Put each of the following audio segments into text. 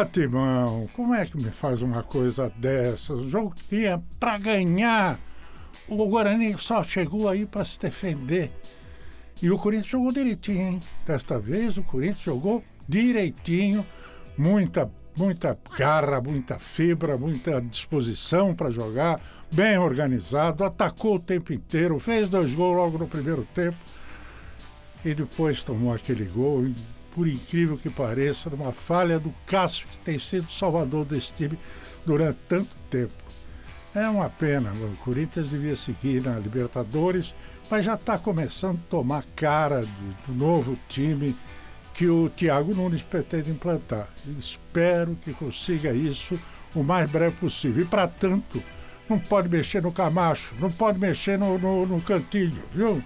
Ah, Timão, como é que me faz uma coisa dessa? O jogo tinha para ganhar. O Guarani só chegou aí para se defender. E o Corinthians jogou direitinho, hein? Desta vez o Corinthians jogou direitinho, muita muita garra, muita fibra, muita disposição para jogar, bem organizado, atacou o tempo inteiro, fez dois gols logo no primeiro tempo e depois tomou aquele gol. E, por incrível que pareça, numa falha do Cássio, que tem sido salvador desse time durante tanto tempo. É uma pena, o Corinthians devia seguir na Libertadores, mas já está começando a tomar cara do, novo time que o Tiago Nunes pretende implantar. Espero que consiga isso o mais breve possível. E, para tanto, não pode mexer no Camacho, não pode mexer no, no, no Cantilho, viu,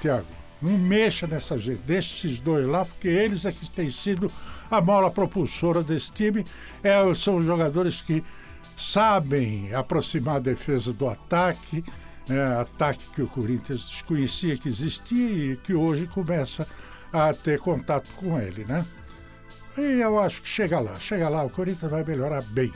Tiago? Não mexa nessa gente, deixe esses dois lá, porque eles é que têm sido a mola propulsora desse time. É, são os jogadores que sabem aproximar a defesa do ataque, é, ataque que o Corinthians desconhecia que existia e que hoje começa a ter contato com ele, né? E eu acho que chega lá, chega lá, o Corinthians vai melhorar bem.